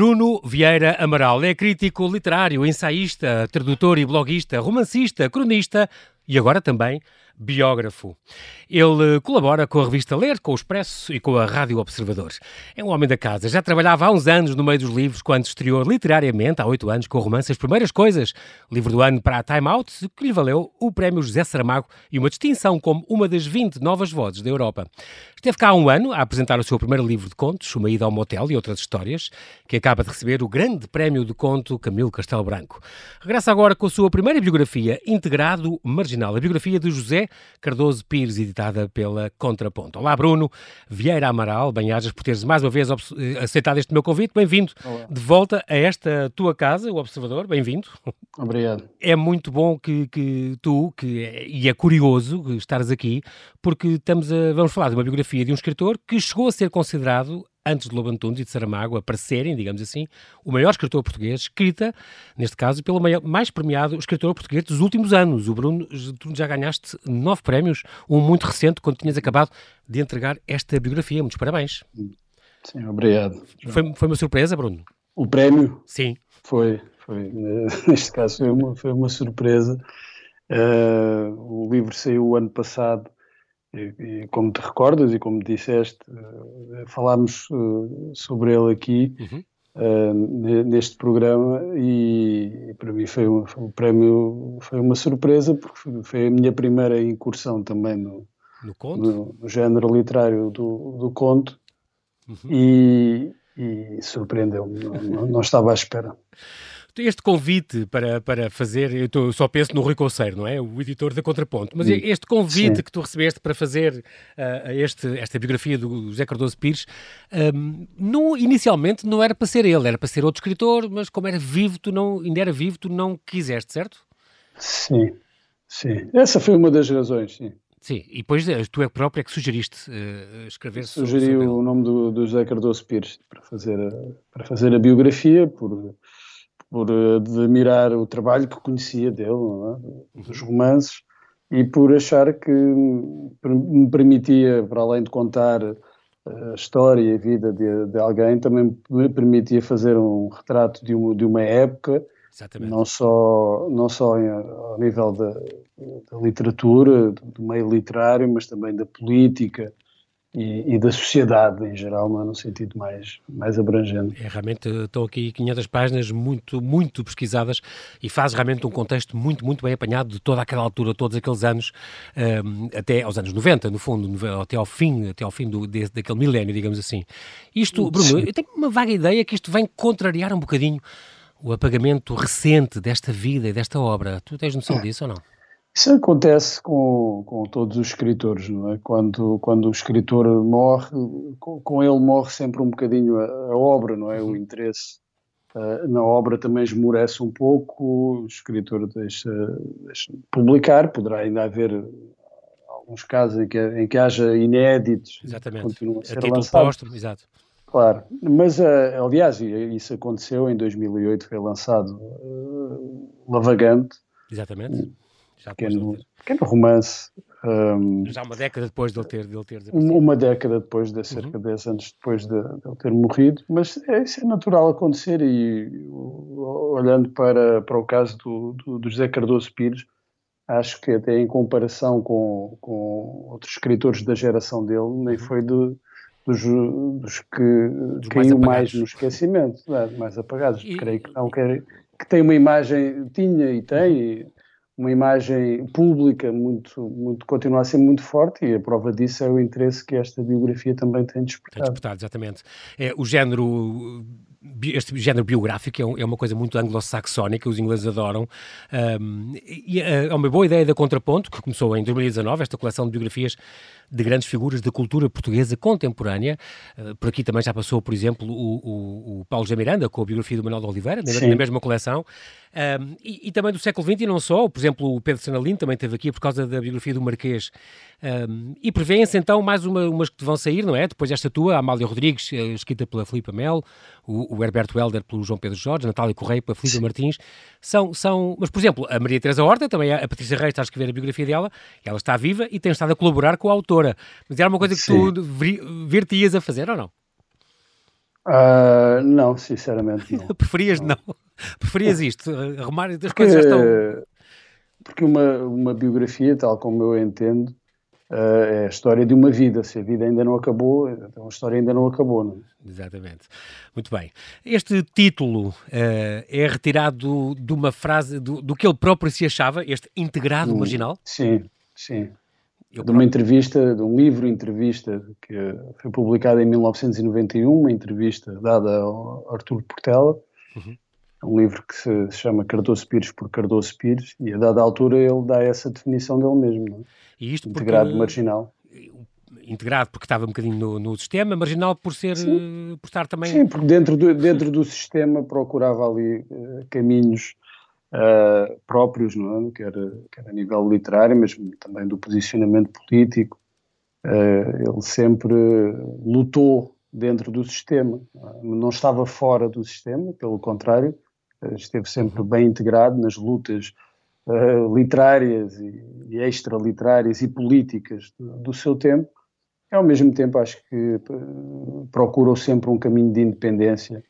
Bruno Vieira Amaral. É crítico literário, ensaísta, tradutor e bloguista, romancista, cronista e agora também biógrafo. Ele colabora com a revista Ler, com o Expresso e com a Rádio Observador. É um homem da casa. Já trabalhava há uns anos no meio dos livros, quando estreou literariamente, há oito anos, com o romance As Primeiras Coisas, livro do ano para a Time Out, que lhe valeu o prémio José Saramago e uma distinção como uma das 20 novas vozes da Europa. Esteve cá há um ano a apresentar o seu primeiro livro de contos, Uma Ida ao Motel e Outras Histórias, que acaba de receber o grande prémio de conto Camilo Castelo Branco. Regressa agora com a sua primeira biografia, Integrado Marginal, a biografia de José Cardoso Pires, editada pela Contraponto. Olá, Bruno Vieira Amaral, bem-ajas por teres mais uma vez eh, aceitado este meu convite. Bem-vindo de volta a esta tua casa, o Observador. Bem-vindo. Obrigado. É muito bom que, que tu, que, e é curioso estares aqui, porque estamos a, vamos falar de uma biografia de um escritor que chegou a ser considerado antes de Lobo Antunes e de Saramago aparecerem, digamos assim, o maior escritor português, escrita, neste caso, pelo maior, mais premiado escritor português dos últimos anos. O Bruno, tu já ganhaste nove prémios, um muito recente, quando tinhas acabado de entregar esta biografia. Muitos parabéns. Sim, obrigado. Foi, foi uma surpresa, Bruno? O prémio? Sim. Foi, foi. Neste caso foi uma, foi uma surpresa. Uh, o livro saiu o ano passado e, e, como te recordas e como disseste, uh, falámos uh, sobre ele aqui uhum. uh, neste programa e, e, para mim foi um, foi um, prémio, foi uma surpresa porque foi a minha primeira incursão também no, no, no, no género literário do, do conto uhum. e, e surpreendeu-me, não, não, não estava à espera. Este convite para, para fazer, eu, tô, eu só penso no Rui Conceiro, não é? O editor da Contraponto, mas este convite Sim. que tu recebeste para fazer uh, este, esta biografia do José Cardoso Pires, um, não, inicialmente não era para ser ele, era para ser outro escritor, mas como era vivo, tu não, ainda era vivo, tu não quiseste, certo? Sim, sim. Essa foi uma das razões, sim. Sim, e depois eh, tu é próprio é que sugeriste uh, escrever Sugeri sobre o nome do, do José Cardoso Pires para fazer a, para fazer a biografia, por por eh, admirar o trabalho que conhecia dele, é? dos romances, e por achar que me permitia, para além de contar eh, a história e a vida de, de alguém, também me permitia fazer um retrato de uma, de uma época, Exatamente. não só, não só em, ao nível da, da literatura, do meio literário, mas também da política, e, e, da sociedade em geral, não é? no sentido mais, mais abrangente. É, realmente estão aqui 500 páginas muito, muito pesquisadas e faz realmente um contexto muito, muito bem apanhado de toda aquela altura, todos aqueles anos, um, até aos anos 90, no fundo, até ao fim, até ao fim do, de, daquele milénio, digamos assim. Isto, Bruno, Sim. eu tenho uma vaga ideia que isto vem contrariar um bocadinho o apagamento recente desta vida e desta obra. Tu tens noção disso ou não? Isso acontece com, com todos os escritores, não é? Quando, quando o escritor morre, com, com ele morre sempre um bocadinho a, a obra, não é? O uhum. interesse uh, na obra também esmorece um pouco, o escritor deixa, deixa publicar, poderá ainda haver alguns casos em que, em que haja inéditos Exatamente. continuam a ser a título póstumo, exato. Claro, mas uh, aliás, isso aconteceu em 2008, foi lançado uh, Lavagante. Exatamente já pequeno, pequeno romance. Um, já uma década depois de ele ter, de ele ter Uma década depois, de cerca uhum. de 10 anos depois de, de ele ter morrido, mas é, isso é natural acontecer e olhando para, para o caso do, do, do José Cardoso Pires, acho que até em comparação com, com outros escritores da geração dele, nem uhum. foi de, dos, dos que dos caiu mais, mais, no esquecimento, é? mais apagados. E, Creio que não, que, que tem uma imagem, tinha e tem, uhum uma imagem pública muito, muito, continua a ser muito forte e a prova disso é o interesse que esta biografia também tem despertado. Tem despertado, exatamente. É, o género este género biográfico é, é uma coisa muito anglo-saxónica, os ingleses adoram, um, e é, é uma boa ideia da Contraponto, que começou em 2019, esta coleção de biografias de grandes figuras da cultura portuguesa contemporânea. Uh, por aqui também já passou, por exemplo, o, o, o Paulo Jamiranda, com a biografia do Manuel de Oliveira, na, na mesma coleção, um, e, e, também do século XX, e não só, por exemplo, o Pedro Sanalino também esteve aqui por causa da biografia do Marquês. Um, e prevêem-se então mais uma, umas que vão sair, não é? Depois desta tua, a Amália Rodrigues, eh, escrita pela Filipa Mel, o, o Herberto Helder pelo João Pedro Jorge, Natália Correia pela Filipa Martins. São, são, mas, por exemplo, a Maria Teresa Horta, também a Patrícia Reis está a escrever a biografia dela, ela está viva e tem estado a colaborar com a autora. Mas era uma coisa que Sim. tu vir-te-ias a fazer ou não? Uh, não, sinceramente não. Preferias não? não? Preferias isto? Arrumar as coisas já estão... Porque uma, uma biografia, tal como eu entendo, é a história de uma vida. Se a vida ainda não acabou, então a história ainda não acabou. Não é? Exatamente. Muito bem. Este título uh, é retirado de uma frase do, do que ele próprio se achava, este integrado hum, marginal? Sim, sim. Eu de uma entrevista, de um livro entrevista que foi publicado em 1991, uma entrevista dada ao Artur Portela, uhum. Um livro que se chama Cardoso Pires por Cardoso Pires, e a dada altura ele dá essa definição dele mesmo, não é? e isto integrado porque, marginal. Integrado porque estava um bocadinho no, no sistema, marginal por ser, Sim. por estar também... Sim, porque dentro do, dentro do sistema procurava ali uh, caminhos uh, próprios, não é? quer, quer a nível literário, mas também do posicionamento político. Uh, ele sempre lutou dentro do sistema, não estava fora do sistema, pelo contrário, esteve sempre bem integrado nas lutas literárias e, e extraliterárias e políticas do, do seu tempo. Ao mesmo tempo, acho que procurou sempre um caminho de independência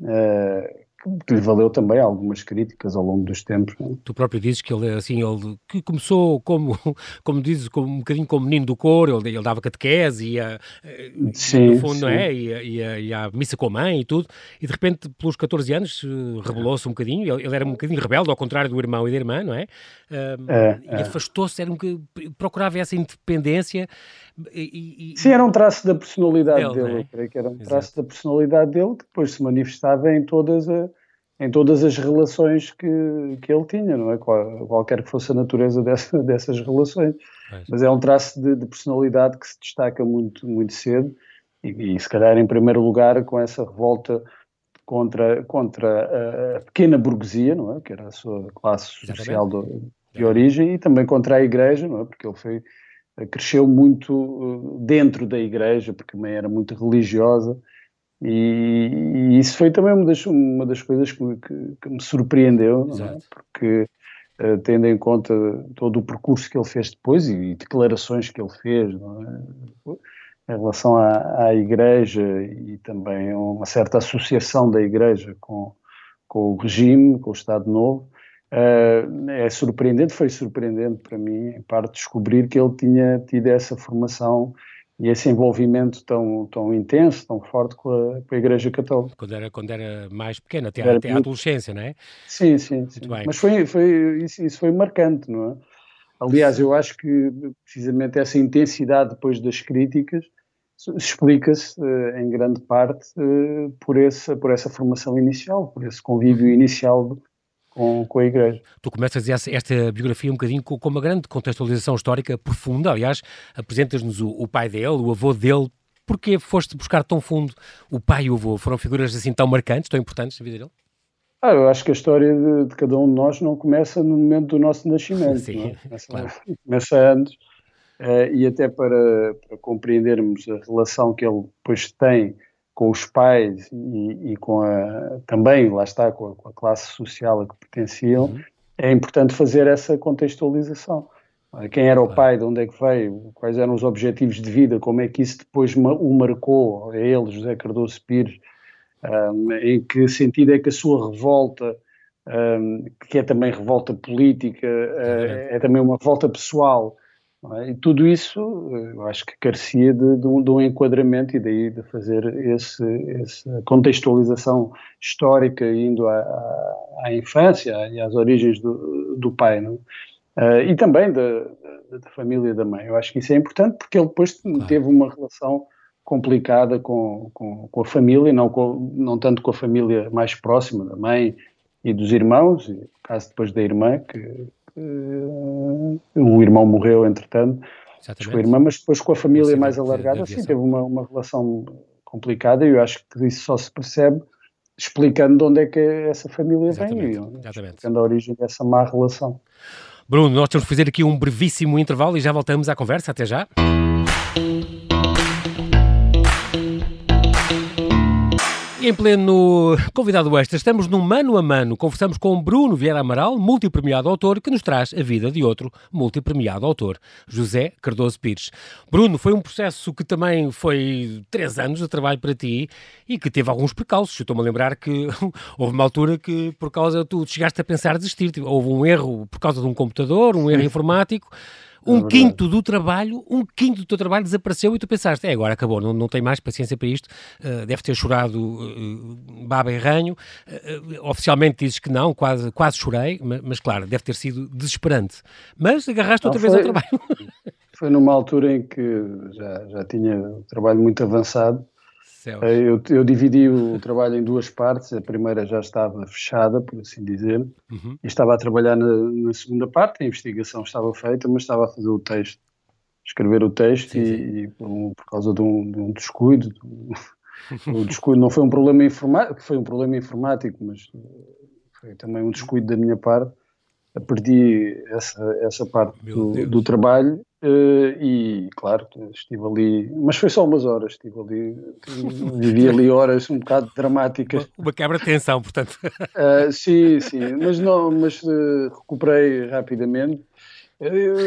Uh, que lhe valeu também algumas críticas ao longo dos tempos. Não? É? Tu próprio dizes que ele, assim, ele que começou como, como dizes, como, um bocadinho como menino do coro, ele, ele dava catequese, ia, eh, sim, no fundo, sim. não é? Ia, ia, ia à missa com a mãe e tudo, e de repente, pelos 14 anos, rebelou-se um bocadinho, ele, ele, era um bocadinho rebelde, ao contrário do irmão e da irmã, não é? Um, é, é. E afastou-se, era um, procurava essa independência. E, e, Sim, era um traço da personalidade dele, dele é? creio que era um Exato. traço da personalidade dele que depois se manifestava em todas, a, em todas as relações que, que ele tinha, não é? Qual, qualquer que fosse a natureza dessa, dessas relações. Mas, Mas é um traço de, de, personalidade que se destaca muito, muito cedo e, e, se calhar em primeiro lugar com essa revolta contra, contra a pequena burguesia, não é? Que era a sua classe social de, de origem e também contra a igreja, não é? Porque ele foi cresceu muito eh, dentro da igreja, porque também era muito religiosa, e isso foi também uma das, uma das coisas que, que, que me surpreendeu, é? porque uh, tendo em conta todo o percurso que ele fez depois e, e declarações que ele fez é? em relação à, à, igreja e também uma certa associação da igreja com, com o regime, com o Estado Novo, Uh, é surpreendente, foi surpreendente para mim, em parte, descobrir que ele tinha tido essa formação e esse envolvimento tão, tão intenso, tão forte com a, com a Igreja Católica. Quando era, quando era mais pequeno, até, até muito... a adolescência, não é? Sim, sim. sim. Mas foi, foi, isso, isso, foi marcante, não é? Aliás, eu acho que precisamente essa intensidade depois das críticas explica-se uh, em grande parte uh, por, essa, por essa formação inicial, por esse convívio uhum. inicial com, com a Igreja. Tu começas esta, esta biografia um bocadinho com, com, uma grande contextualização histórica profunda, aliás, apresentas-nos o, o, pai dele, o avô dele, porquê foste buscar tão fundo o pai e o avô? Foram figuras assim tão marcantes, tão importantes na vida dele? Ah, eu acho que a história de, de, cada um de nós não começa no momento do nosso nascimento, Sim, é? começa, claro. começa antes, uh, e até para, para compreendermos a relação que ele depois tem com os pais e, e, com a também lá está com a, com a classe social a que pertenciam uhum. é importante fazer essa contextualização. Quem era o pai de onde é que veio quais eram os objetivos de vida como é que isso depois o marcou a ele José Cardoso Pires um, em que sentido é que a sua revolta um, que é também revolta política uh, é também uma revolta pessoal é? E tudo isso eu acho que carecia de, de, um, de, um, enquadramento e daí de fazer esse, essa contextualização histórica indo à, à, infância e às origens do, do pai não? Uh, e também da, da, da, família da mãe. Eu acho que isso é importante porque ele depois claro. teve uma relação complicada com, com, com, a família, não, com, não tanto com a família mais próxima da mãe e dos irmãos, e no caso depois da irmã, que Uh, o irmão morreu, entretanto, com a irmã, mas depois com a família mais alargada, sim, teve uma, uma relação complicada e eu acho que isso só se percebe explicando de onde é que essa família exatamente, vem, exatamente. explicando a origem dessa má relação. Bruno, nós temos que fazer aqui um brevíssimo intervalo e já voltamos à conversa. Até já. E em pleno convidado extra, estamos num mano a mano. Conversamos com Bruno Vieira Amaral, multipremiado autor, que nos traz a vida de outro multipremiado autor, José Cardoso Pires. Bruno, foi um processo que também foi três anos de trabalho para ti e que teve alguns precalços. Estou-me a lembrar que houve uma altura que, por causa, tu chegaste a pensar desistir. Houve um erro por causa de um computador, um erro informático um é quinto do trabalho, um quinto do teu trabalho desapareceu e tu pensaste, é, agora acabou, não, não tem mais paciência para isto, uh, deve ter chorado uh, baba e ranho, uh, oficialmente dizes que não, quase, quase chorei, mas, mas, claro, deve ter sido desesperante. Mas agarraste outra não, vez ao trabalho. Foi numa altura em que já, já tinha o trabalho muito avançado eh, eu, eu, dividi o trabalho em duas partes. A primeira já estava fechada, por assim dizer, uhum. e estava a trabalhar na, na, segunda parte. A investigação estava feita, mas estava a fazer o texto, escrever o texto, sim, e, sim. e por, por, causa de um, de um descuido, de um, o descuido não foi um problema informático, foi um problema informático, mas foi também um descuido da minha parte. Perdi essa, essa parte do, do, trabalho Uh, e claro, estive ali, mas foi só umas horas, estive ali, vivi ali horas um bocado dramáticas. Uma quebra de tensão, portanto. Uh, sim, sim, mas, não, mas uh, recuperei rapidamente.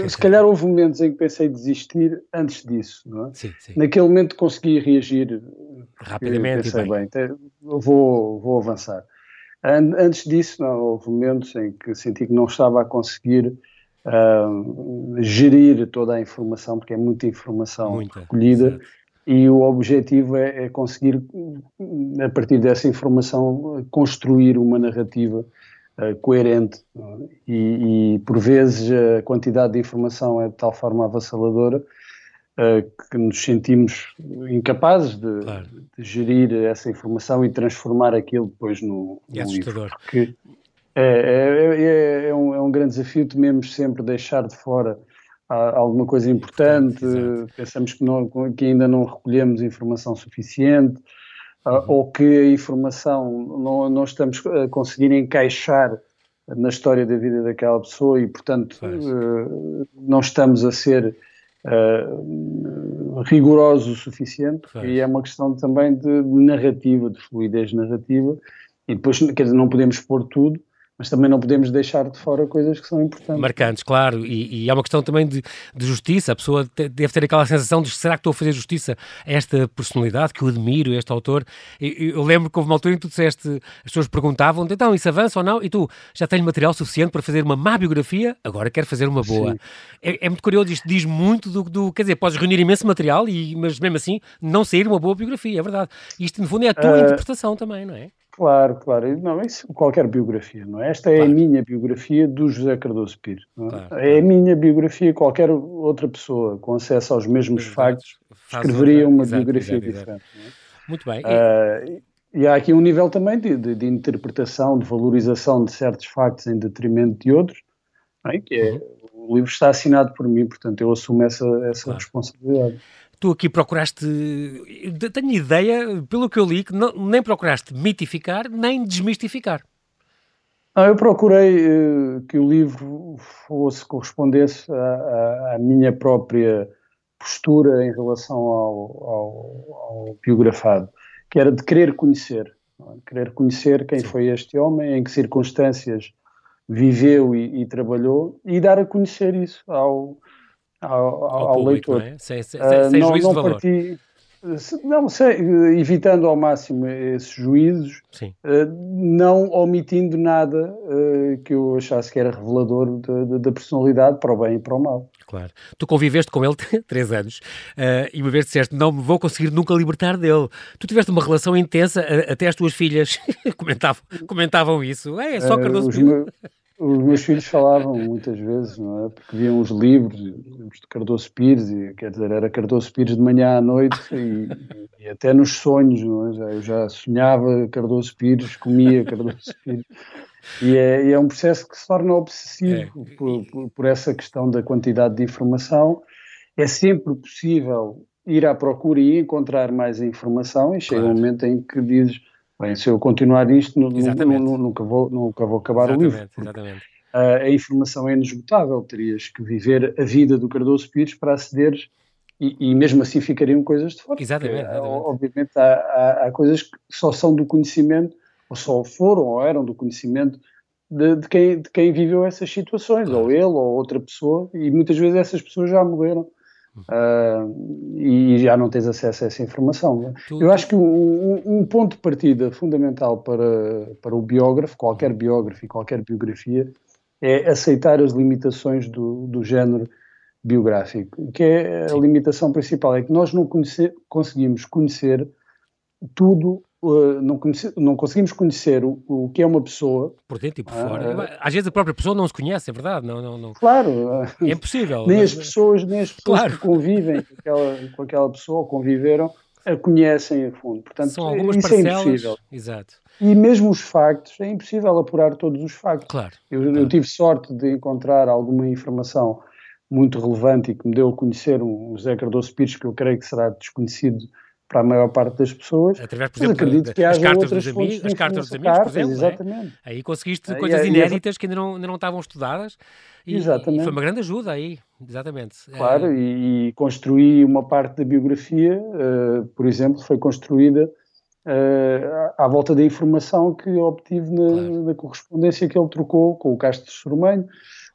se calhar houve momentos em que pensei desistir antes disso, não é? Sim, sim. Naquele momento consegui reagir rapidamente. Pensei, bem, bem vou, vou avançar. Antes disso, não, houve momentos em que senti que não estava a conseguir uh, gerir toda a informação, porque é muita informação muita, recolhida, exatamente. e o objetivo é, é, conseguir, a partir dessa informação, construir uma narrativa uh, coerente. E, e, por vezes, a quantidade de informação é de tal forma avassaladora uh, que nos sentimos incapazes de, claro. de, gerir essa informação e transformar aquilo depois no, no é livro. Porque, é, é, é, é, um, é um grande desafio, tememos sempre deixar de fora alguma coisa importante, pensamos que, não, que, ainda não recolhemos informação suficiente, uhum. ou que a informação não, não estamos a conseguir encaixar na história da vida daquela pessoa e, portanto, uh, não estamos a ser uh, rigorosos o suficiente. E é uma questão também de narrativa, de fluidez narrativa. E depois, quer dizer, não podemos pôr tudo, mas também não podemos deixar de fora coisas que são importantes. Marcantes, claro, e, e é uma questão também de, de, justiça, a pessoa te, deve ter aquela sensação de será que estou a fazer justiça a esta personalidade que eu admiro, este autor. Eu, eu lembro que houve uma altura em que tu disseste, as pessoas perguntavam então isso avança ou não? E tu, já tenho material suficiente para fazer uma má biografia, agora quero fazer uma boa. É, é, muito curioso, isto diz muito do, do, quer dizer, podes reunir imenso material, e, mas mesmo assim não sair uma boa biografia, é verdade. Isto no fundo é a tua uh... interpretação também, não é? Claro, claro. Não, isso qualquer biografia, não é? Esta é claro. a minha biografia do José Cardoso Pires. É? Claro, é a minha biografia, qualquer outra pessoa com acesso aos mesmos exato. factos escreveria uma exato, biografia exato, diferente. É? Muito bem. Uh, e há aqui um nível também de, de, de, interpretação, de valorização de certos factos em detrimento de outros, é? que é, uhum. o livro está assinado por mim, portanto eu assumo essa, essa responsabilidade tu aqui procuraste, tenho ideia, pelo que eu li, que não, nem procuraste mitificar, nem desmistificar. Ah, eu procurei uh, que o livro fosse, correspondesse à, à, minha própria postura em relação ao, ao, ao, biografado, que era de querer conhecer, é? querer conhecer quem Sim. foi este homem, em que circunstâncias viveu e, e, trabalhou, e dar a conhecer isso ao, ao, ao, ao público, leitor. Não é? Sem, sem, uh, sem não, juízo não de valor. Parti, não, sei, evitando ao máximo esses juízos, uh, não omitindo nada uh, que eu achasse que era revelador da personalidade para o bem e para o mal. Claro. Tu conviveste com ele três anos uh, e uma vez disseste não me vou conseguir nunca libertar dele. Tu tiveste uma relação intensa, até as tuas filhas comentavam, comentavam isso. É, é só Cardoso uh, os meus filhos falavam muitas vezes, não é? Porque viam os livros, livros de Cardoso Pires, e quer dizer, era Cardoso Pires de manhã à noite e, e até nos sonhos, não é? Já, eu já sonhava Cardoso Pires, comia Cardoso Pires. E é, e é um processo que se torna obsessivo é. por, por, por essa questão da quantidade de informação. É sempre possível ir à procura e encontrar mais informação, e chega claro. um momento em que dizes Bem, se eu continuar isto, nunca, vou, nunca vou acabar exatamente, o livro. Exatamente. A, a informação é inesgotável, terias que viver a vida do Cardoso Pires para acederes e, e, mesmo assim ficariam coisas de fora. Exatamente. exatamente. Obviamente há, há, há, coisas que só são do conhecimento, ou só foram ou eram do conhecimento de, de, quem, de quem viveu essas situações, claro. ou ele ou outra pessoa, e muitas vezes essas pessoas já morreram. Uh, e já não tens acesso a essa informação. É? Tu, Eu acho que um, um, ponto de partida fundamental para, para o biógrafo, qualquer biógrafo e qualquer biografia, é aceitar as limitações do, do género biográfico, que é a limitação principal, é que nós não conhecer, conseguimos conhecer tudo Uh, não, conhece, não, conseguimos conhecer o, o, que é uma pessoa. Por dentro e por uh, fora. Uh, Às vezes a própria pessoa não se conhece, é verdade. Não, não, não. Claro. É impossível. nem, as pessoas, nem as pessoas claro. que convivem com aquela, com aquela pessoa ou conviveram a conhecem a fundo. Portanto, São algumas isso parcelas. É impossível. Exato. E mesmo os factos, é impossível apurar todos os factos. Claro. Eu, claro. eu tive sorte de encontrar alguma informação muito relevante e que me deu a conhecer um José Cardoso Pires, que eu creio que será desconhecido para a maior parte das pessoas. Através, por exemplo, acredito que as cartas dos amigos, as cartas dos amigos, por exemplo. É? Exatamente. É? Aí conseguiste aí, coisas aí, inéditas que ainda não, ainda não estavam estudadas e, exatamente. e foi uma grande ajuda aí, exatamente. Claro, é... e, e, construí uma parte da biografia, uh, por exemplo, foi construída uh, à volta da informação que obtive na, claro. na correspondência que ele trocou com o Castro de Sormenho,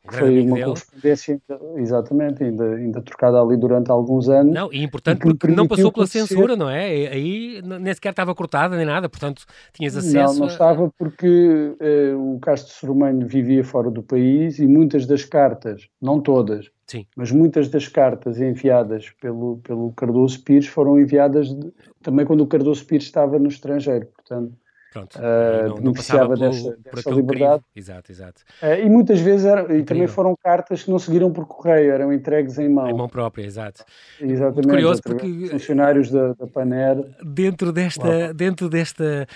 foi uma dele. correspondência, exatamente, ainda, ainda trocada ali durante alguns anos. Não, e importante porque não passou pela censura, não é? Aí nem sequer estava cortada nem nada, portanto tinhas acesso. Não, não a... estava porque eh, o Castro Soromano vivia fora do país e muitas das cartas, não todas, Sim. mas muitas das cartas enviadas pelo, pelo Cardoso Pires foram enviadas de, também quando o Cardoso Pires estava no estrangeiro, portanto Pronto, uh, não, beneficiava pelo, dessa, dessa liberdade. Exato, exato. Uh, e muitas vezes era, e também foram cartas que não seguiram por correio, eram entregues em mão. Em mão própria, exato. Exatamente. Muito curioso porque funcionários da, da Paner. Dentro desta, dentro desta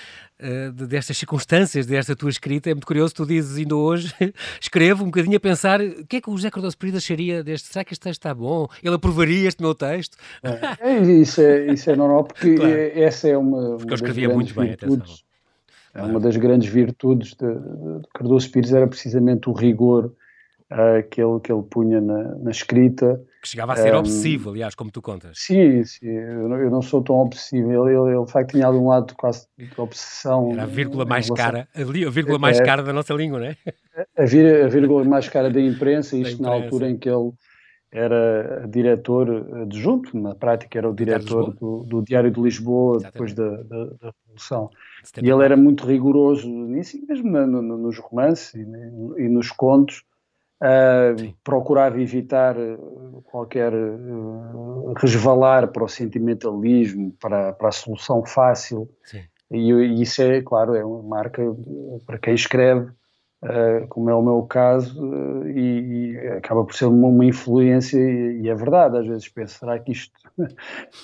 Uh, destas circunstâncias, desta tua escrita. É muito curioso, tu dizes ainda hoje, escrevo um bocadinho a pensar o que é que o José Cardoso Pereira acharia deste, será que este texto está bom? Ele aprovaria este meu texto? É, é isso, é, isso é normal, porque claro. essa é uma, porque eu escrevia muito bem, virtudes, atenção é uma das grandes virtudes de, de Cardoso Pires era precisamente o rigor uh, que, ele, que ele punha na, na escrita. Que chegava a ser um, obsessivo, aliás, como tu contas. Sim, sim eu, não, eu não sou tão obsessivo. Ele, ele, ele, de facto, tinha ali um lado quase de obsessão. Era a vírgula mais relação... cara, a vírgula mais é, cara da nossa língua, não é? A, a vírgula mais cara da imprensa, isto imprensa. na altura em que ele era diretor adjunto, na prática era o diretor do, do Diário de Lisboa, Exatamente. depois da, da, da Revolução. E ele era muito rigoroso nisso, mesmo no, no, nos romances e, e, nos contos, uh, procurava evitar eh, qualquer uh, resvalar para o sentimentalismo, para, para a solução fácil. E, e, isso é, claro, é uma marca para quem escreve Uh, como é o meu caso, uh, e, e, acaba por ser uma, uma influência, e, e, é verdade, às vezes penso, será que isto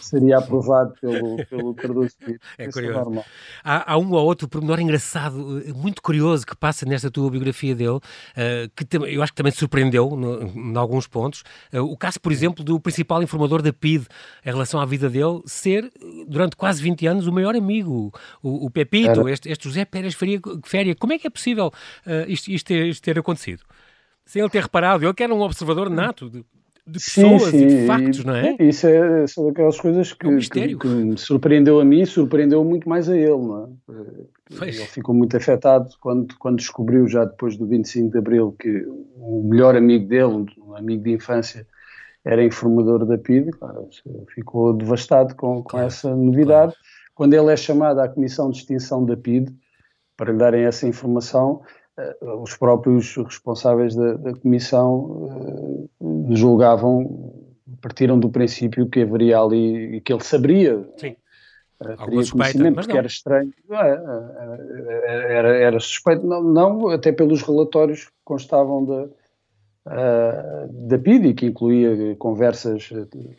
seria aprovado pelo, pelo Cardoso Pinto? É é curioso. É há, há, um ou outro pormenor engraçado, eh, muito curioso, que passa nesta tua biografia dele, uh, que eu acho que também te surpreendeu em alguns pontos. o caso, por exemplo, do principal informador da PID em relação à vida dele ser, durante quase 20 anos, o maior amigo, o, o Pepito, este, este, José Pérez Féria. Como é que é possível isto, isto, ter, isto ter acontecido. Sem ele ter reparado, ele que era um observador nato de, de pessoas sim, sim. e de factos, não é? Isso é, são daquelas coisas que, é um que, que, me surpreendeu a mim e surpreendeu muito mais a ele, não é? Ele ficou muito afetado quando, quando descobriu, já depois do 25 de Abril, que o melhor amigo dele, um amigo de infância, era informador da PID, claro, ficou devastado com, com claro, essa novidade. Claro. Quando ele é chamado à Comissão de Extinção da PID, para lhe darem essa informação, os próprios responsáveis da, da comissão uh, julgavam, partiram do princípio que haveria ali, que ele saberia, Sim. Uh, teria conhecimento, porque era estranho, era, era, suspeito, não, não, até pelos relatórios que constavam da, uh, da PID, que incluía conversas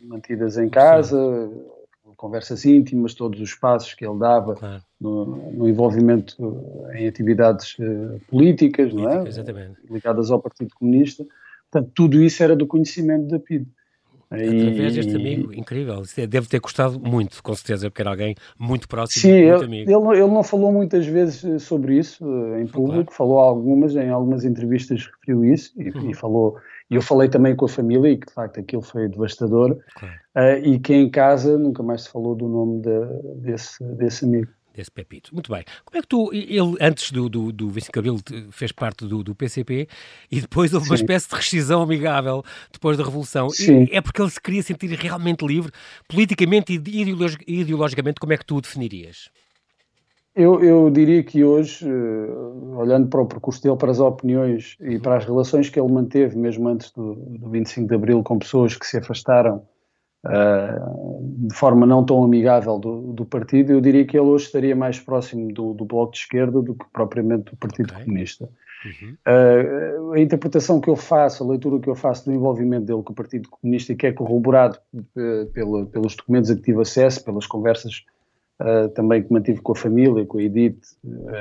mantidas em casa, Sim conversas íntimas, todos os passos que ele dava claro. no, no, envolvimento em atividades uh, políticas, Política, não é? Ligadas ao Partido Comunista. Portanto, tudo isso era do conhecimento da PID. Através deste amigo, incrível. É, deve ter gostado muito, com certeza, porque era alguém muito próximo, Sim, muito ele, amigo. Ele, ele não falou muitas vezes eh, sobre isso em público, claro. falou algumas, em algumas entrevistas referiu isso, e, uhum. e falou E eu falei também com a família, e que de facto aquilo foi devastador, claro. uh, e que em casa nunca mais se falou do nome de, desse, desse amigo desse Pepito. Muito bem. Como é que tu, ele antes do, do, do 25 de Abril fez parte do, do PCP e depois houve Sim. uma espécie de rescisão amigável depois da Revolução. Sim. E é porque ele se queria sentir realmente livre, politicamente e ideologicamente, como é que tu o definirias? Eu, eu, diria que hoje, eh, olhando para o percurso dele, para as opiniões e para as relações que ele manteve, mesmo antes do, do 25 de Abril, com pessoas que se afastaram uh, de forma não tão amigável do, do, partido, eu diria que ele hoje estaria mais próximo do, do Bloco de Esquerda do que propriamente do Partido okay. Comunista. Uhum. Uh, a interpretação que eu faço, a leitura que eu faço do envolvimento dele com o Partido Comunista, e que é corroborado uh, pelos documentos a que tive acesso, pelas conversas uh, também que mantive com a família, com a Edith,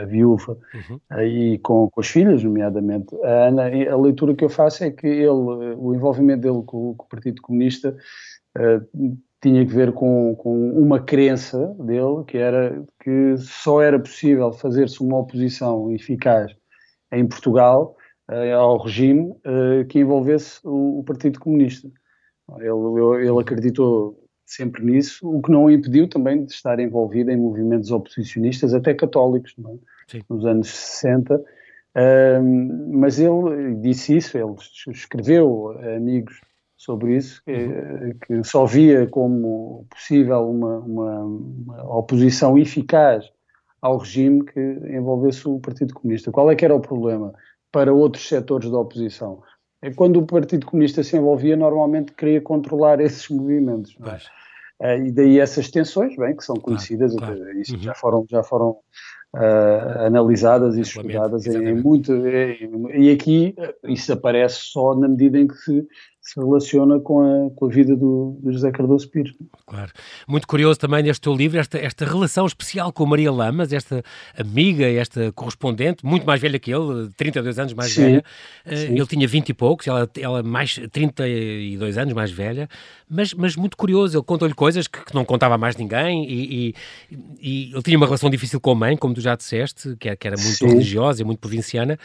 a viúva, uhum. uh, e com, com, as filhas, nomeadamente. A, Ana, a leitura que eu faço é que ele, o envolvimento dele com, com o Partido Comunista uh, tinha que ver com, com, uma crença dele, que era que só era possível fazer-se uma oposição eficaz em Portugal ao regime que envolvesse o, o Partido Comunista. Ele, ele acreditou sempre nisso, o que não o impediu também de estar envolvido em movimentos oposicionistas, até católicos, é? nos anos 60. mas ele disse isso, ele escreveu a amigos sobre isso, que, uhum. que só via como possível uma, uma, uma, oposição eficaz ao regime que envolvesse o Partido Comunista. Qual é que era o problema para outros setores da oposição? É quando o Partido Comunista se envolvia, normalmente queria controlar esses movimentos. É? Uh, e daí essas tensões, bem, que são conhecidas, claro, claro. isso uhum. já foram, já foram uh, analisadas e estudadas em, em, muito. e aqui isso aparece só na medida em que se se relaciona com a, com a vida do, do, José Cardoso Pires. Claro. Muito curioso também neste teu livro, esta, esta relação especial com Maria Lamas, esta amiga, esta correspondente, muito mais velha que ele, 32 anos mais sim, velha. Eh, sim. Ele tinha 20 e poucos, ela, ela mais 32 anos mais velha, mas, mas muito curioso, ele contou-lhe coisas que, que, não contava a mais ninguém e, e, e, ele tinha uma relação difícil com a mãe, como tu já disseste, que, que era muito sim. religiosa e muito provinciana,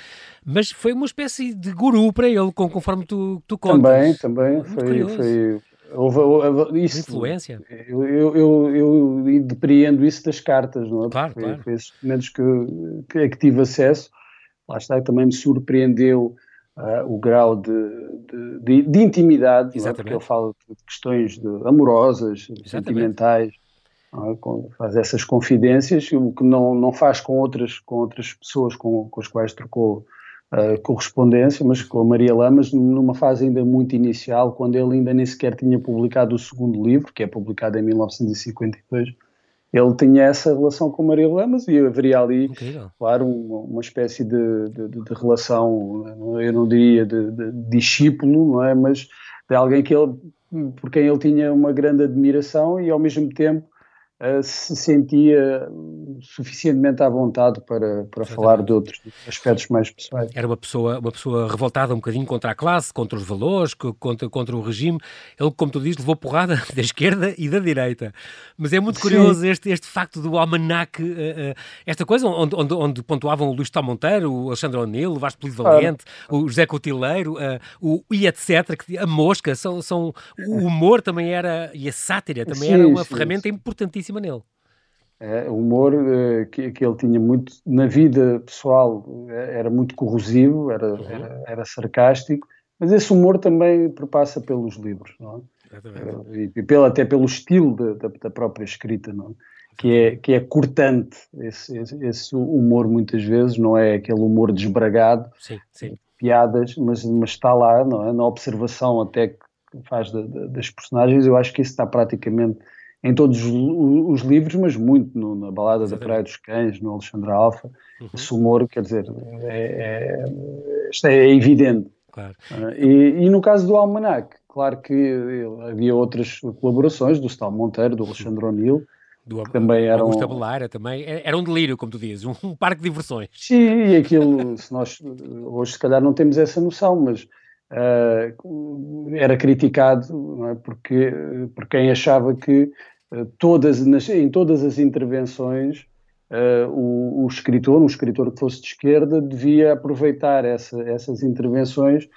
mas foi uma espécie de guru para ele, conforme tu, tu contas. Também, também. Foi, foi, houve, houve, isso, Influência. Eu, eu, eu, eu depreendo isso das cartas, não é? Claro, foi, claro. Esses documentos que, que, que tive acesso. Lá está, também me surpreendeu uh, o grau de, de, de, de intimidade, é? porque ele fala de questões de, amorosas, Exatamente. sentimentais. É? faz essas confidências, o que não, não faz com outras, com outras pessoas com, com as quais trocou uh, correspondência, mas com a Maria Lamas numa fase ainda muito inicial, quando ele ainda nem sequer tinha publicado o segundo livro, que é publicado em 1952. Ele tinha essa relação com Maria Lamas e haveria ali, Incrível. claro, uma, uma espécie de, de, de, relação, eu não diria de, de, discípulo, não é? mas de alguém que ele, por quem ele tinha uma grande admiração e ao mesmo tempo se sentia suficientemente à vontade para, para falar de outros aspectos mais pessoais. Era uma pessoa, uma pessoa revoltada um bocadinho contra a classe, contra os valores, contra, contra o regime. Ele, como tu dizes, levou porrada da esquerda e da direita. Mas é muito curioso este, este facto do almanac, uh, uh, esta coisa onde, onde, onde, pontuavam o Luís Tal Monteiro, o Alexandre O'Neill, o Vasco Polido Valente, claro. o José Cotileiro, o e etc., a mosca, são, são, o humor também era, e a sátira também sim, era uma sim, ferramenta sim. importantíssima nele. É, o humor uh, que, que, ele tinha muito na vida pessoal eh, era muito corrosivo, era, uhum. era, era, sarcástico, mas esse humor também perpassa pelos livros, não é? Uh, e, e pelo, até pelo estilo da, da, própria escrita, não é? Que é, que é cortante esse, esse, esse, humor muitas vezes, não é aquele humor desbragado, sim, sim. piadas, mas, mas está lá, não é? Na observação até que faz de, de, das personagens, eu acho que isso está praticamente em todos os, os livros, mas muito no, na Balada da Praia dos Cães, no Alexandre Alfa. Uhum. Esse humor, quer dizer, é, é, é evidente. Claro. Uh, e, e, no caso do Almanac, claro que havia outras colaborações, do Stal Monteiro, do Alexandre O'Neill, do, também eram Augusta Belara também era um delírio como tu dizes um, parque de diversões sim e aquilo se nós hoje se calhar não temos essa noção mas uh, era criticado é? porque por quem achava que todas, nas, em todas as intervenções, uh, o, o, escritor, um escritor que fosse de esquerda, devia aproveitar essa, essas intervenções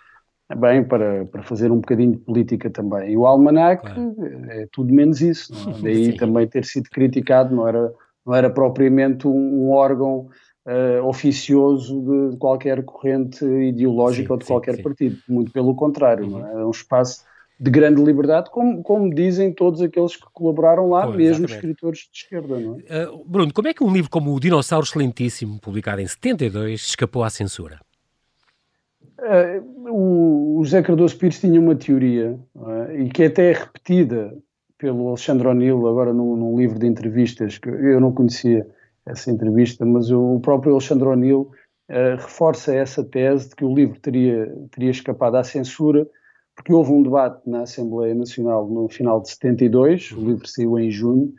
bem para, para fazer um bocadinho de política também. E o Almanac claro. é tudo menos isso. É? Daí também ter sido criticado, não era, não era propriamente um, um órgão uh, oficioso de qualquer corrente ideológica sim, ou de sim, qualquer sim. partido. Muito pelo contrário, uhum. é? é? um espaço de grande liberdade, como, como dizem todos aqueles que colaboraram lá, pois, mesmo exatamente. escritores de esquerda. Não é? Uh, Bruno, como é que um livro como O Dinossauro Excelentíssimo, publicado em 72, escapou à censura? Uh, o, o José Cardoso Pires tinha uma teoria, é? e que até é repetida pelo Alexandre O'Neill, agora num, num, livro de entrevistas, que eu não conhecia essa entrevista, mas o próprio Alexandre O'Neill uh, reforça essa tese de que o livro teria, teria escapado à censura, porque houve um debate na Assembleia Nacional no final de 72, o livro saiu em junho,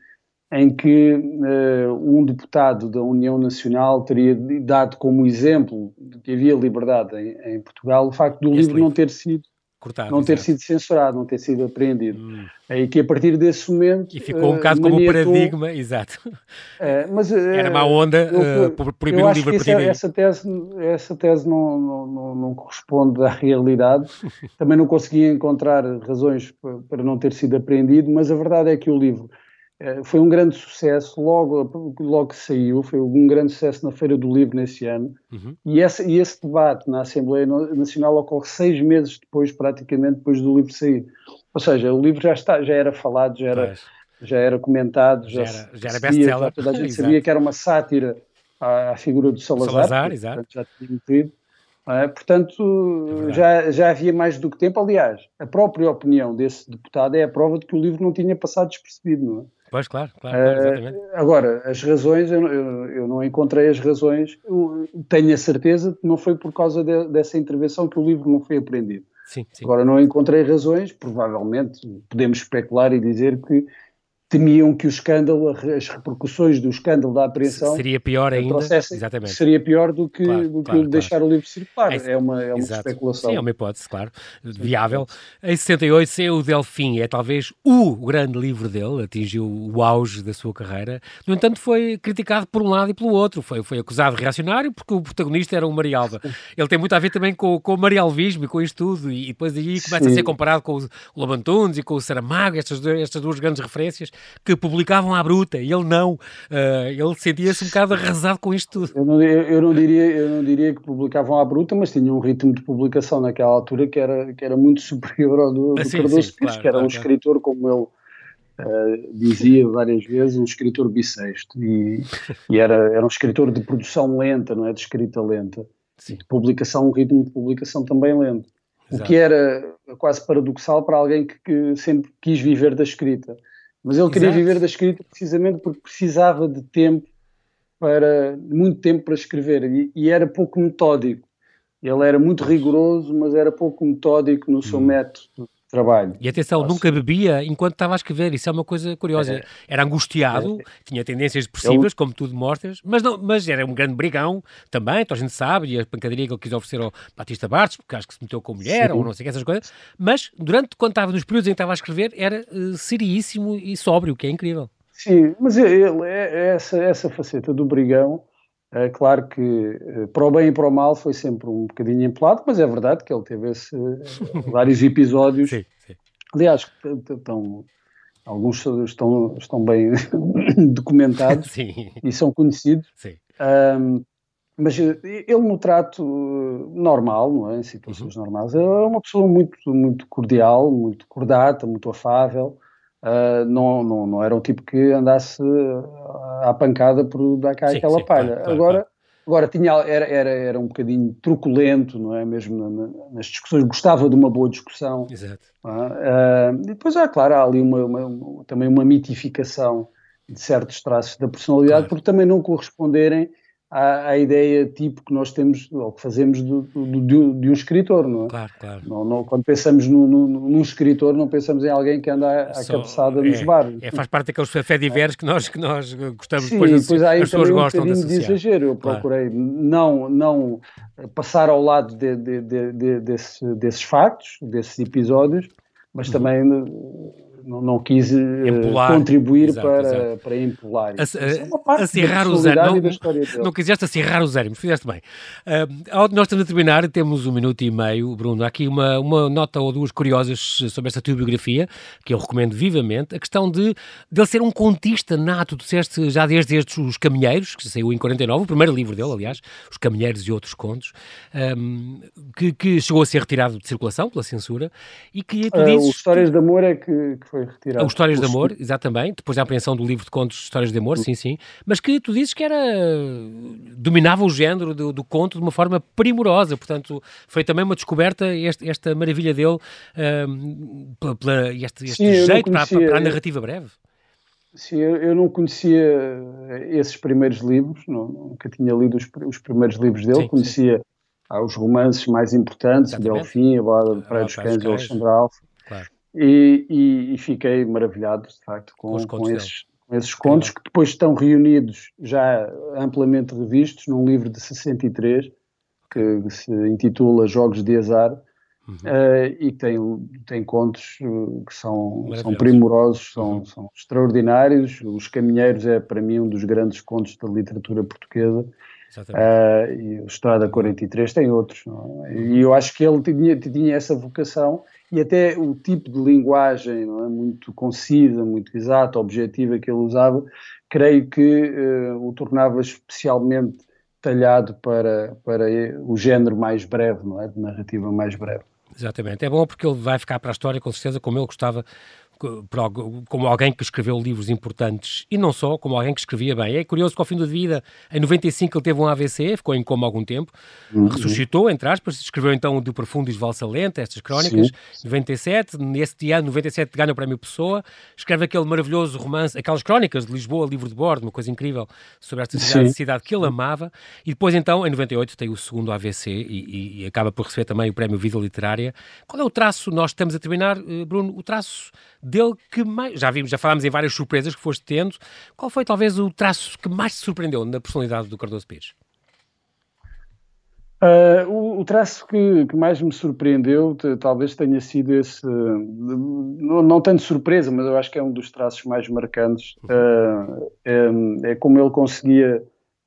em que uh, um deputado da União Nacional teria dado como exemplo de que havia liberdade em, em Portugal o facto do livro, livro, não ter sido Cortado, não ter exato. sido censurado, não ter sido apreendido. Hum. E que a partir desse momento. E ficou um bocado uh, como um paradigma, exato. Uh, mas, uh, Era má onda eu, uh, proibir o livro essa, essa tese, essa tese não, não, não, não corresponde à realidade. Também não consegui encontrar razões para não ter sido apreendido, mas a verdade é que o livro eh, foi um grande sucesso logo, logo que saiu, foi um grande sucesso na Feira do Livro nesse ano, uhum. e, esse, e esse debate na Assembleia Nacional ocorre seis meses depois, praticamente, depois do livro sair. Ou seja, o livro já, está, já era falado, já era, já era comentado, já, já era, já era best-seller. Toda a gente sabia que era uma sátira à, à figura do Salazar, Salazar exato. já tinha morrido. É? Portanto, é já, já havia mais do que tempo. Aliás, a própria opinião desse deputado é a prova de que o livro não tinha passado despercebido, não é? Pois, claro, claro, claro exatamente. Uh, agora, as razões, eu, eu, eu, não encontrei as razões, eu tenho a certeza que não foi por causa de, dessa intervenção que o livro não foi apreendido. Sim, sim. Agora, não encontrei razões, provavelmente podemos especular e dizer que temiam que o escândalo, as repercussões do escândalo da apreensão seria pior ainda, exatamente. seria pior do que, claro, do que claro, deixar claro. o livro circular. É, é uma, é uma especulação. Sim, é uma hipótese, claro, viável. Em 68 saiu o Delfim, é talvez o grande livro dele, atingiu o auge da sua carreira. No entanto, foi criticado por um lado e pelo outro. Foi, foi acusado de reacionário porque o protagonista era o Marialva. Ele tem muito a ver também com, com o Marialvismo e com isto tudo, e depois aí começa Sim. a ser comparado com o Lobantunes e com o Saramago, estas, estas duas grandes referências que publicavam à bruta e ele não. Uh, ele sentia-se um bocado arrasado com isto tudo. Eu não, eu, não, diria, eu não diria que publicavam à bruta, mas tinha um ritmo de publicação naquela altura que era, que era muito superior ao do, do ah, sim, Cardoso sim, claro, que era claro, um escritor, como ele uh, dizia várias vezes, um escritor bissexto. E, e era, era um escritor de produção lenta, não é? De escrita lenta. Sim. De publicação, um ritmo de publicação também lento. Exato. O que era quase paradoxal para alguém que, que sempre quis viver da escrita. Mas ele queria Exato. viver da escrita precisamente porque precisava de tempo para muito tempo para escrever e, e era pouco metódico. Ele era muito rigoroso, mas era pouco metódico no seu hum. método trabalho. E atenção, Nossa. nunca bebia enquanto estava a escrever, isso é uma coisa curiosa. É. Era angustiado, é. tinha tendências depressivas, como tu mostras, mas, não, mas era um grande brigão também, então a gente sabe, e a pancadaria que ele quis oferecer ao Batista Bartos, porque acho que se meteu com mulher, Sim. ou não sei que, essas coisas, mas durante, quando estava nos períodos em que estava a escrever, era uh, seriíssimo e sóbrio, que é incrível. Sim, mas ele, é, é essa, essa faceta do brigão é claro que eh, para o bem e para o mal foi sempre um bocadinho empolado, mas é verdade que ele teve esse, eh, vários episódios. Sim, sim. Aliás, estão, alguns estão, estão bem documentados sim. e são conhecidos. Um, mas ele no trato normal, não é? em situações uhum. normais, é uma pessoa muito, muito cordial, muito cordata, muito afável. Uh, não, não, não era um tipo que andasse à pancada por dar cá sim, aquela sim, palha. Claro, agora, claro. agora tinha, era, era, era um bocadinho truculento, não é? Mesmo na, nas discussões, gostava de uma boa discussão. Exato. Uh, e depois, há, claro, há ali uma, uma, uma, também uma mitificação de certos traços da personalidade, claro. porque também não corresponderem à, à, ideia tipo que nós temos, ou que fazemos do, do, do, de um escritor, não é? Claro, claro. Não, não, quando pensamos no, no, num escritor, não pensamos em alguém que anda à, Só, cabeçada nos é, bares. É, faz parte daqueles fé diversos que nós, que nós gostamos Sim, depois, depois as pessoas gostam um de, de exagero. Eu procurei claro. não, não passar ao lado de, de, de, desse, desses factos, desses episódios, mas uhum. também não, não quis empolar. contribuir exato, para, exato. para empolar. A, a, acirrar os ânimos. Não, não quiseste acirrar os ânimos, fizeste bem. Uh, nós estamos a terminar, temos um minuto e meio, Bruno. Há aqui uma, uma nota ou duas curiosas sobre esta tua biografia, que eu recomendo vivamente. A questão de, de ele ser um contista nato, tu disseste já desde estes Os Caminheiros, que saiu em 49, o primeiro livro dele, aliás, Os Caminheiros e Outros Contos, um, que, que, chegou a ser retirado de circulação pela censura e que tu dizes... Uh, o Histórias de Amor é que, que foi retirado. O Histórias de Amor, exatamente, depois da apreensão do livro de contos Histórias de Amor, sim, sim, mas que tu dizes que era... dominava o género do, do conto de uma forma primorosa, portanto, foi também uma descoberta este, esta maravilha dele um, pela, este, este sim, jeito para, para a narrativa breve. Sim, eu, eu, não conhecia esses primeiros livros, não, nunca tinha lido os, os primeiros livros dele, sim, conhecia sim. Ah, os romances mais importantes, Exatamente. Delfim, A Balada de Praia dos Cães Alexandre Alfa, claro. E, e, e, fiquei maravilhado, de facto, com, com, com esses, com esses contos, que depois estão reunidos, já amplamente revistos, num livro de 63, que se intitula Jogos de Azar, Uhum. Uh, e tem, tem contos uh, que são, são primorosos, são, uhum. são extraordinários. Os Caminheiros é, para mim, um dos grandes contos da literatura portuguesa. Uh, e o Estrada 43 tem outros. É? E eu acho que ele tinha, tinha essa vocação e até o tipo de linguagem é? muito concisa, muito exata, objetiva que ele usava, creio que o tornava especialmente talhado para, para o género mais breve, não é? De narrativa mais breve. Exatamente. É bom porque ele vai ficar para a história, com certeza, como ele gostava como alguém que escreveu livros importantes e não só, como alguém que escrevia bem. É curioso que ao fim da vida, em 95, ele teve um AVC, ficou em coma algum tempo, uhum. ressuscitou, entre aspas, escreveu então Do Profundo e Valsa Lenta, estas crónicas, Sim. 97, nesse ano, 97, ganha o Prémio Pessoa, escreve aquele maravilhoso romance, aquelas crónicas de Lisboa, livro de bordo, uma coisa incrível sobre esta cidade, cidade que ele amava, e depois então, em 98, tem o segundo AVC e, e, e acaba por receber também o Prémio Vida Literária. Qual é o traço, nós estamos a terminar, eh, Bruno, o traço dele que mais. Já vimos, já falámos em várias surpresas que foste tendo. Qual foi talvez o traço que mais te surpreendeu na personalidade do Cardoso Pires? Uh, o, o, traço que, que, mais me surpreendeu talvez tenha sido esse, não, não tanto surpresa, mas eu acho que é um dos traços mais marcantes, uh, é, é, como ele conseguia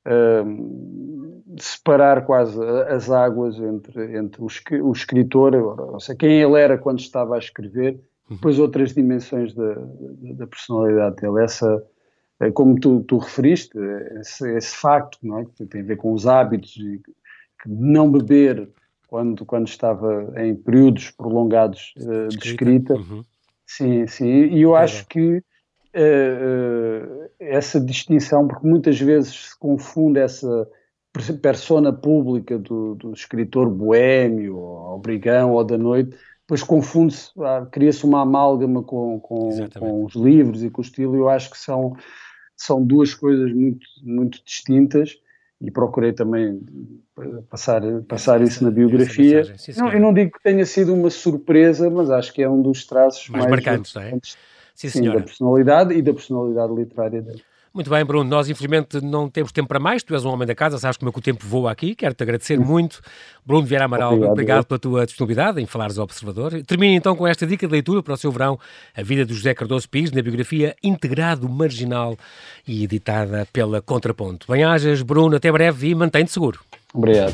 uh, separar quase as águas entre, entre o, o escritor, ou seja, quem ele era quando estava a escrever, depois outras dimensões da, da, da personalidade dele, essa, é como tu, tu referiste, esse, esse, facto, não é? que tem a ver com os hábitos de não beber quando, quando estava em períodos prolongados uh, de escrita. Uhum. Sim, sim, e eu acho que uh, essa distinção, porque muitas vezes se confunde essa persona pública do, do escritor boêmio, ou brigão, ou da noite, depois confunde-se, ah, cria-se uma amálgama com, com, com, os livros e com o estilo, eu acho que são, são duas coisas muito, muito distintas e procurei também passar, passar isso na biografia. Sim, não, eu não digo que tenha sido uma surpresa, mas acho que é um dos traços mais, mais marcantes, é? Sim, sim, da personalidade e da personalidade literária dele. Muito bem, Bruno. Nós, infelizmente, não temos tempo para mais. Tu és um homem da casa, sabes como é que o tempo voa aqui. Quero-te agradecer muito. Bruno Vieira Amaral, obrigado, obrigado pela tua disponibilidade em falares ao Observador. Termino então com esta dica de leitura para o seu verão, A Vida de José Cardoso Pires, na biografia Integrado Marginal e editada pela Contraponto. Bem-ajas, Bruno. Até breve e mantém-te seguro. Obrigado.